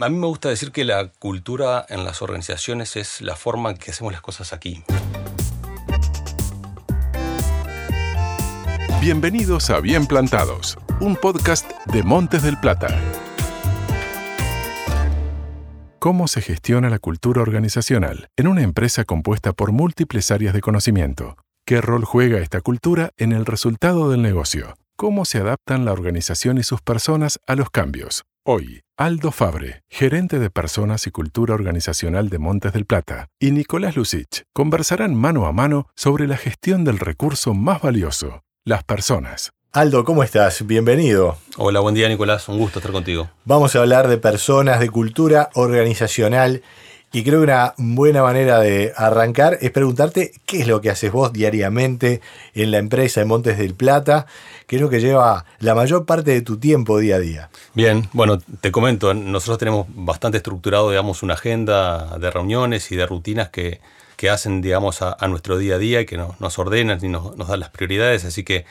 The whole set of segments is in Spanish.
A mí me gusta decir que la cultura en las organizaciones es la forma en que hacemos las cosas aquí. Bienvenidos a Bien Plantados, un podcast de Montes del Plata. ¿Cómo se gestiona la cultura organizacional en una empresa compuesta por múltiples áreas de conocimiento? ¿Qué rol juega esta cultura en el resultado del negocio? ¿Cómo se adaptan la organización y sus personas a los cambios? Hoy, Aldo Fabre, gerente de Personas y Cultura Organizacional de Montes del Plata, y Nicolás Lucich conversarán mano a mano sobre la gestión del recurso más valioso, las personas. Aldo, ¿cómo estás? Bienvenido. Hola, buen día Nicolás, un gusto estar contigo. Vamos a hablar de personas, de cultura organizacional y creo que una buena manera de arrancar es preguntarte qué es lo que haces vos diariamente en la empresa de Montes del Plata, qué es lo que lleva la mayor parte de tu tiempo día a día. Bien, bueno, te comento, nosotros tenemos bastante estructurado, digamos, una agenda de reuniones y de rutinas que, hacen, digamos, a, nuestro día a día y que nos ordenan y nos dan las prioridades, así que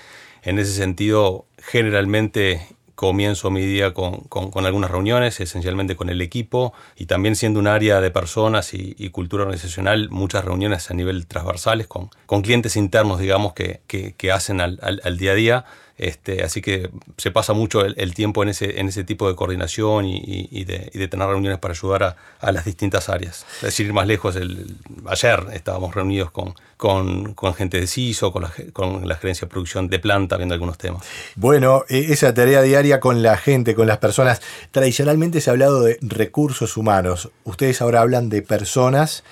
en ese sentido, generalmente comienzo mi día con, algunas reuniones, esencialmente con el equipo, y también siendo un área de personas y, cultura organizacional, muchas reuniones a nivel transversales con, con clientes internos, digamos, que, que, hacen al, al, día a día. Este, así que se pasa mucho el, tiempo en ese, tipo de coordinación y, de, tener reuniones para ayudar a, las distintas áreas. Es decir, ir más lejos, ayer estábamos reunidos con, con, gente de CISO, con la, con la gerencia de producción de planta, viendo algunos temas. Bueno, e, esa tarea diaria con la gente, con las personas, tradicionalmente se ha hablado de recursos humanos. Ustedes ahora hablan de personas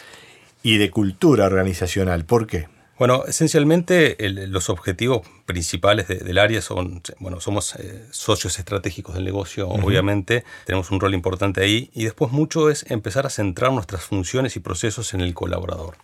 y de cultura organizacional. ¿Por qué? Bueno, esencialmente los objetivos principales del área son, bueno, somos eh, socios estratégicos del negocio, obviamente, tenemos un rol importante ahí, y después mucho es empezar a centrar nuestras funciones y procesos en el colaborador.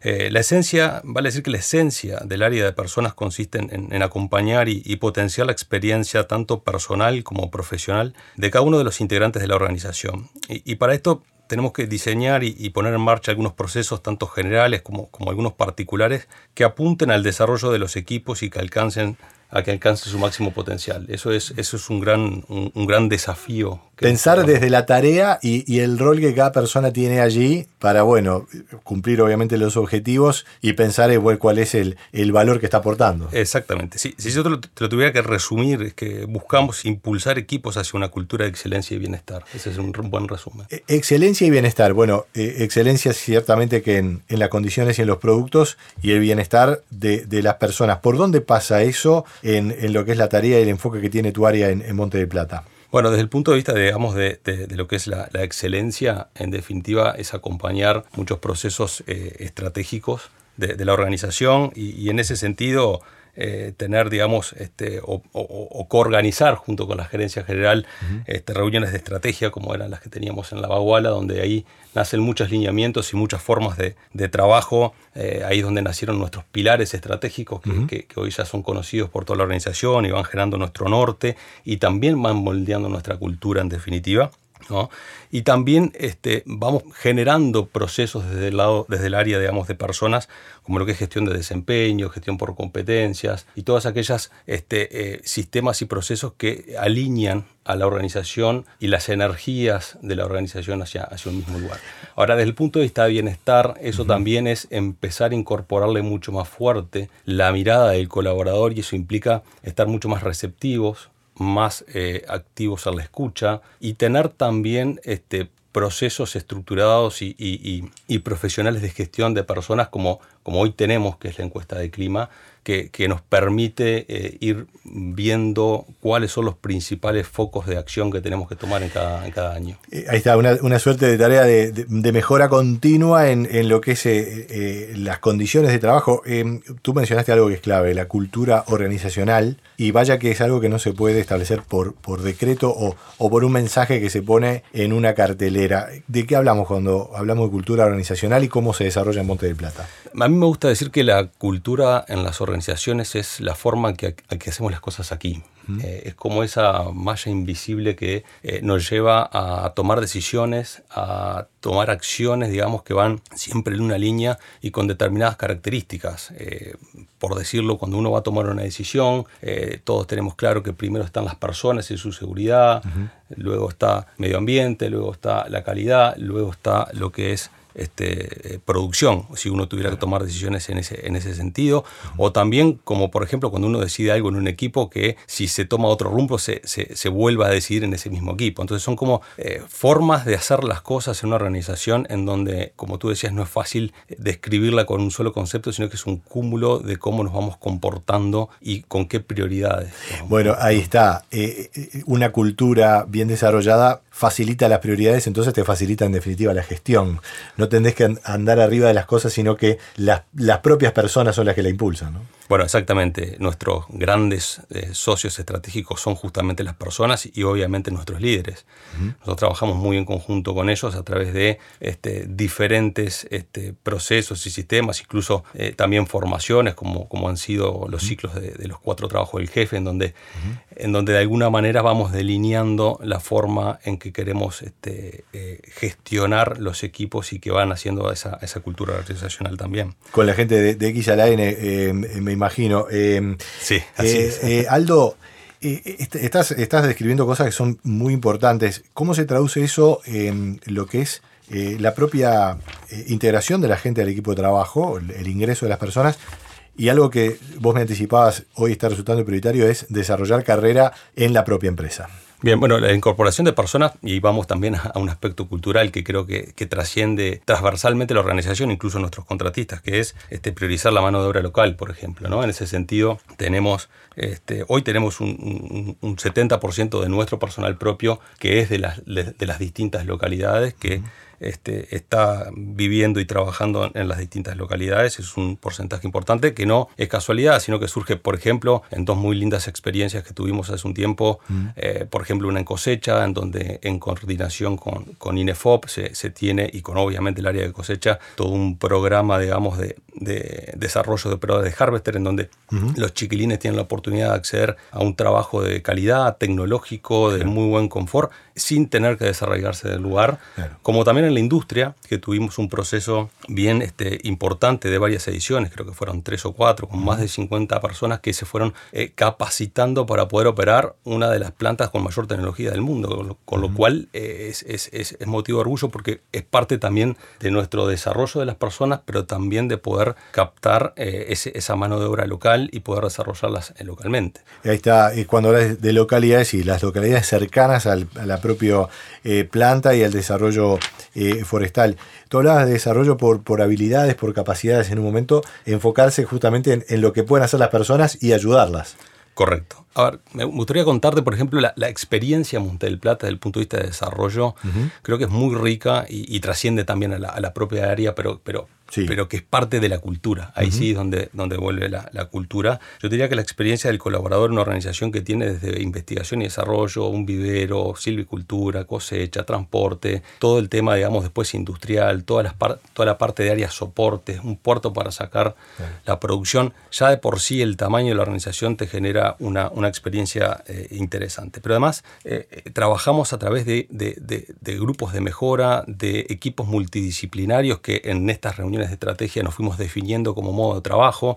Eh, la esencia, vale decir que la esencia del área de personas consiste en, acompañar y, potenciar la experiencia tanto personal como profesional de cada uno de los integrantes de la organización. y para esto tenemos que diseñar y, poner en marcha algunos procesos, tanto generales como, algunos particulares, que apunten al desarrollo de los equipos y que alcancen a que alcance su máximo potencial. Eso es, eso es un, gran, un, gran desafío. Pensar desde la tarea y, el rol que cada persona tiene allí para, bueno, cumplir obviamente los objetivos y pensar igual cuál es el, el valor que está aportando. Exactamente. Si, si yo te lo, tuviera que resumir, es que buscamos impulsar equipos hacia una cultura de excelencia y bienestar. Ese es un buen resumen. E, excelencia y bienestar. Bueno, eh, excelencia ciertamente que en, en, las condiciones y en los productos y el bienestar de, de las personas. ¿Por dónde pasa eso? en, lo que es la tarea y el enfoque que tiene tu área en, Monte de Plata? Bueno, desde el punto de vista, digamos, de, lo que es la, excelencia, en definitiva, es acompañar muchos procesos eh, estratégicos de, la organización y, en ese sentido eh, tener, digamos, este, o, o, coorganizar junto con la gerencia general este, reuniones de estrategia como eran las que teníamos en la Baguala, donde ahí nacen muchos lineamientos y muchas formas de, trabajo. Eh, ahí es donde nacieron nuestros pilares estratégicos que, que, hoy ya son conocidos por toda la organización y van generando nuestro norte y también van moldeando nuestra cultura en definitiva. Y también este, vamos generando procesos desde el, lado, desde el área digamos, de personas, como lo que es gestión de desempeño, gestión por competencias y todas aquellas este, eh, sistemas y procesos que alinean a la organización y las energías de la organización hacia, hacia un mismo lugar. Ahora, desde el punto de vista de bienestar, eso también es empezar a incorporarle mucho más fuerte la mirada del colaborador y eso implica estar mucho más receptivos, más eh, activos a la escucha y tener también este, procesos estructurados y, profesionales de gestión de personas como, como hoy tenemos, que es la encuesta de clima, que, nos permite eh, ir viendo cuáles son los principales focos de acción que tenemos que tomar en cada, en cada año. Eh, ahí está, una, suerte de tarea de, mejora continua en, lo que es eh, las condiciones de trabajo. tú mencionaste algo que es clave, la cultura organizacional, y vaya que es algo que no se puede establecer por, por decreto o, o por un mensaje que se pone en una cartelera. ¿De qué hablamos cuando hablamos de cultura organizacional y cómo se desarrolla en Monte del Plata? A mí me gusta decir que la cultura en las organizaciones es la forma en que, que hacemos las cosas aquí. Eh, es como esa malla invisible que eh, nos lleva a tomar decisiones, a tomar acciones, digamos, que van siempre en una línea y con determinadas características. Eh, por decirlo, cuando uno va a tomar una decisión, todos tenemos claro que primero están las personas y su seguridad, luego está medio ambiente, luego está la calidad, luego está lo que es este, eh, producción, si uno tuviera que tomar decisiones en ese, en ese sentido, o también como por ejemplo cuando uno decide algo en un equipo que si se toma otro rumbo se, se, vuelva a decidir en ese mismo equipo. Entonces son como eh, formas de hacer las cosas en una organización en donde, como tú decías, no es fácil describirla con un solo concepto, sino que es un cúmulo de cómo nos vamos comportando y con qué prioridades. Bueno, ahí está. Eh, una cultura bien desarrollada facilita las prioridades, entonces te facilita en definitiva la gestión. No tendés que andar arriba de las cosas, sino que las, las propias personas son las que la impulsan. ¿no? Bueno, exactamente. Nuestros grandes eh, socios estratégicos son justamente las personas y obviamente nuestros líderes. Nosotros trabajamos muy en conjunto con ellos a través de este, diferentes este, procesos y sistemas, incluso eh, también formaciones, como, como han sido los ciclos de, los cuatro trabajos del jefe, en donde, en donde de alguna manera vamos delineando la forma en que queremos este, eh, gestionar los equipos y que van haciendo esa, esa cultura organizacional también. Con la gente de, de X a la N, me imagino. Em, sí, así eh, eh, Aldo, eh, estás, estás describiendo cosas que son muy importantes. ¿Cómo se traduce eso en lo que es la propia integración de la gente al equipo de trabajo, el, ingreso de las personas? Y algo que vos me anticipabas hoy está resultando prioritario es desarrollar carrera en la propia empresa. Bien, bueno, la incorporación de personas, y vamos también a un aspecto cultural que creo que, trasciende transversalmente la organización, incluso nuestros contratistas, que es este, priorizar la mano de obra local, por ejemplo. ¿no? En ese sentido, tenemos, este, hoy tenemos un, 70% de nuestro personal propio que es de las, de, las distintas localidades que... Este, está viviendo y trabajando en las distintas localidades. Es un porcentaje importante que no es casualidad, sino que surge, por ejemplo, en dos muy lindas experiencias que tuvimos hace un tiempo. Mm. Eh, por ejemplo, una en cosecha, en donde en coordinación con, con INEFOP se, se, tiene, y con obviamente el área de cosecha, todo un programa, digamos, de, de desarrollo de pruebas de harvester, en donde los chiquilines tienen la oportunidad de acceder a un trabajo de calidad, tecnológico, de muy buen confort, sin tener que desarrollarse del lugar, como también en la industria, que tuvimos un proceso bien este, importante de varias ediciones, creo que fueron tres o cuatro, con más de 50 personas que se fueron eh, capacitando para poder operar una de las plantas con mayor tecnología del mundo, con lo, cual eh, es, es, es, motivo de orgullo porque es parte también de nuestro desarrollo de las personas, pero también de poder captar eh, esa mano de obra local y poder desarrollarlas localmente. Ahí está, y cuando hablas de localidades y las localidades cercanas a la propia planta y al desarrollo eh, forestal. Tú hablabas de desarrollo por, por habilidades, por capacidades en un momento, enfocarse justamente en, lo que pueden hacer las personas y ayudarlas. Correcto. A ver, me gustaría contarte, por ejemplo, la, experiencia en Monte del Plata desde el punto de vista de desarrollo. Creo que es muy rica y, trasciende también a la, a la, propia área, pero, pero pero que es parte de la cultura. Ahí sí es donde, donde vuelve la, cultura. Yo diría que la experiencia del colaborador en una organización que tiene desde investigación y desarrollo, un vivero, silvicultura, cosecha, transporte, todo el tema, digamos, después industrial, toda, las toda la parte de áreas soportes, un puerto para sacar la producción, ya de por sí el tamaño de la organización te genera una, una experiencia eh, interesante. Pero además eh, eh, trabajamos a través de, de, de grupos de mejora, de equipos multidisciplinarios que en estas reuniones de estrategia nos fuimos definiendo como modo de trabajo,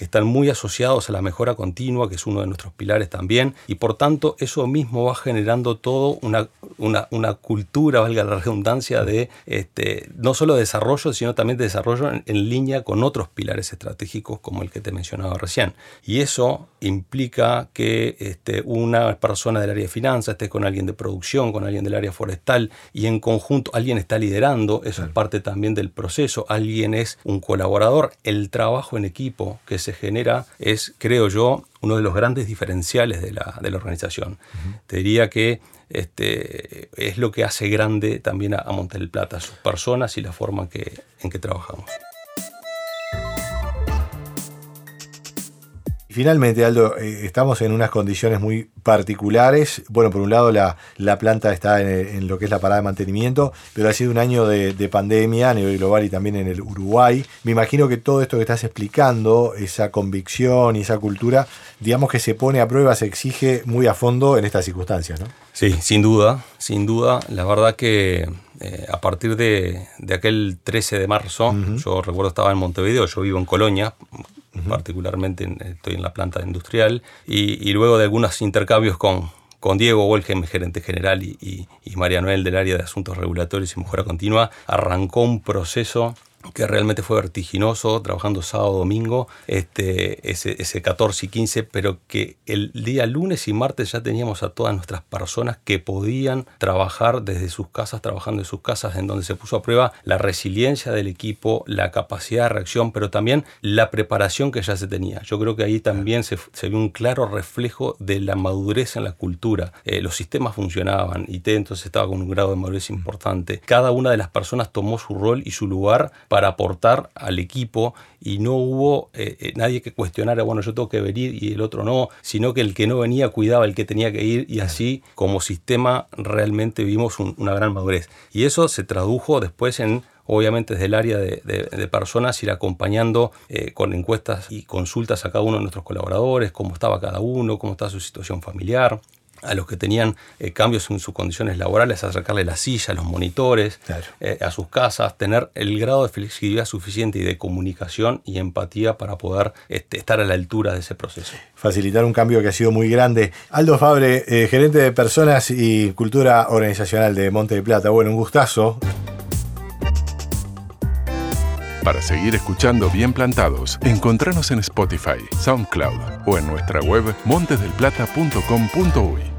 que están muy asociados a la mejora continua, que es uno de nuestros pilares también, y por tanto eso mismo va generando todo una, una, cultura, valga la redundancia, de este, no solo de desarrollo, sino también de desarrollo en, línea con otros pilares estratégicos como el que te mencionaba recién. Y eso implica que este, una persona del área de finanzas esté con alguien de producción, con alguien del área forestal, y en conjunto alguien está liderando, eso es parte también del proceso, alguien es un colaborador, el trabajo en equipo que se genera es, creo yo, uno de los grandes diferenciales de la, organización. Te diría que este, es lo que hace grande también a, Monte Plata, sus personas y la forma en que trabajamos. Finalmente, Aldo, eh, estamos en unas condiciones muy particulares. Bueno, por un lado la, la planta está en, lo que es la parada de mantenimiento, pero ha sido un año de, pandemia a nivel global y también en el Uruguay. Me imagino que todo esto que estás explicando, esa convicción y esa cultura, digamos que se pone a prueba, se exige muy a fondo en estas circunstancias, ¿no? Sí, sin duda, sin duda. La verdad que eh, a partir de, aquel 13 de marzo, yo recuerdo estaba en Montevideo, yo vivo en Colonia, particularmente estoy en la planta industrial, y, luego de algunos intercambios con, con Diego Wolgen, gerente general, y, y, y María Noel del área de asuntos regulatorios y mejora continua, arrancó un proceso que realmente fue vertiginoso, trabajando sábado, domingo, este, ese, ese 14 y 15, pero que el día lunes y martes ya teníamos a todas nuestras personas que podían trabajar desde sus casas, trabajando en sus casas, en donde se puso a prueba la resiliencia del equipo, la capacidad de reacción, pero también la preparación que ya se tenía. Yo creo que ahí también se, vio un claro reflejo de la madurez en la cultura. Eh, los sistemas funcionaban, IT entonces estaba con un grado de madurez importante. Cada una de las personas tomó su rol y su lugar para aportar al equipo y no hubo eh, eh, nadie que cuestionara, bueno, yo tengo que venir y el otro no, sino que el que no venía cuidaba al que tenía que ir y así como sistema realmente vimos una gran madurez. Y eso se tradujo después en obviamente desde el área de, personas, ir acompañando eh, con encuestas y consultas a cada uno de nuestros colaboradores, cómo estaba cada uno, cómo estaba su situación familiar, a los que tenían eh, cambios en sus condiciones laborales, acercarle la silla, los monitores, eh, a sus casas, tener el grado de flexibilidad suficiente y de comunicación y empatía para poder este, estar a la altura de ese proceso. Facilitar un cambio que ha sido muy grande. Aldo Fabre, eh, gerente de personas y cultura organizacional de Monte de Plata. Bueno, un gustazo. Para seguir escuchando Bien Plantados, encontranos en Spotify, SoundCloud o en nuestra web montesdelplata.com.uy.